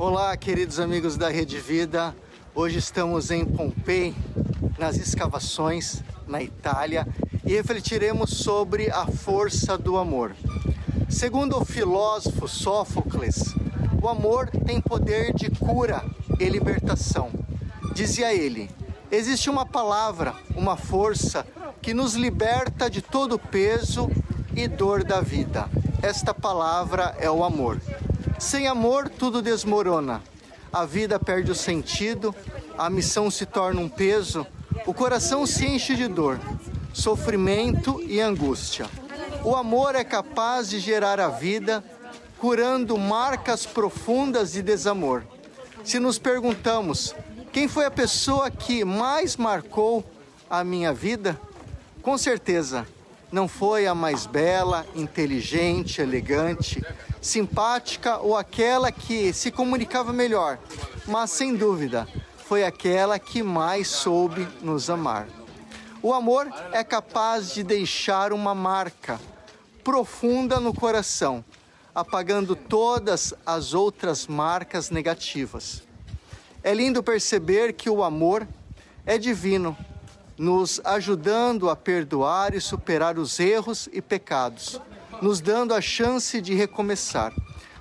Olá, queridos amigos da Rede Vida. Hoje estamos em Pompei, nas escavações na Itália, e refletiremos sobre a força do amor. Segundo o filósofo Sófocles, o amor tem poder de cura e libertação. Dizia ele: existe uma palavra, uma força que nos liberta de todo o peso e dor da vida. Esta palavra é o amor. Sem amor, tudo desmorona. A vida perde o sentido, a missão se torna um peso, o coração se enche de dor, sofrimento e angústia. O amor é capaz de gerar a vida, curando marcas profundas de desamor. Se nos perguntamos quem foi a pessoa que mais marcou a minha vida, com certeza não foi a mais bela, inteligente, elegante, simpática ou aquela que se comunicava melhor, mas sem dúvida foi aquela que mais soube nos amar. O amor é capaz de deixar uma marca profunda no coração, apagando todas as outras marcas negativas. É lindo perceber que o amor é divino nos ajudando a perdoar e superar os erros e pecados, nos dando a chance de recomeçar.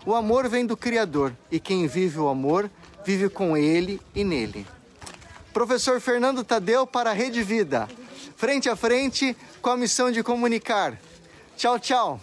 O amor vem do Criador e quem vive o amor vive com ele e nele. Professor Fernando Tadeu para a Rede Vida, frente a frente com a missão de comunicar. Tchau, tchau.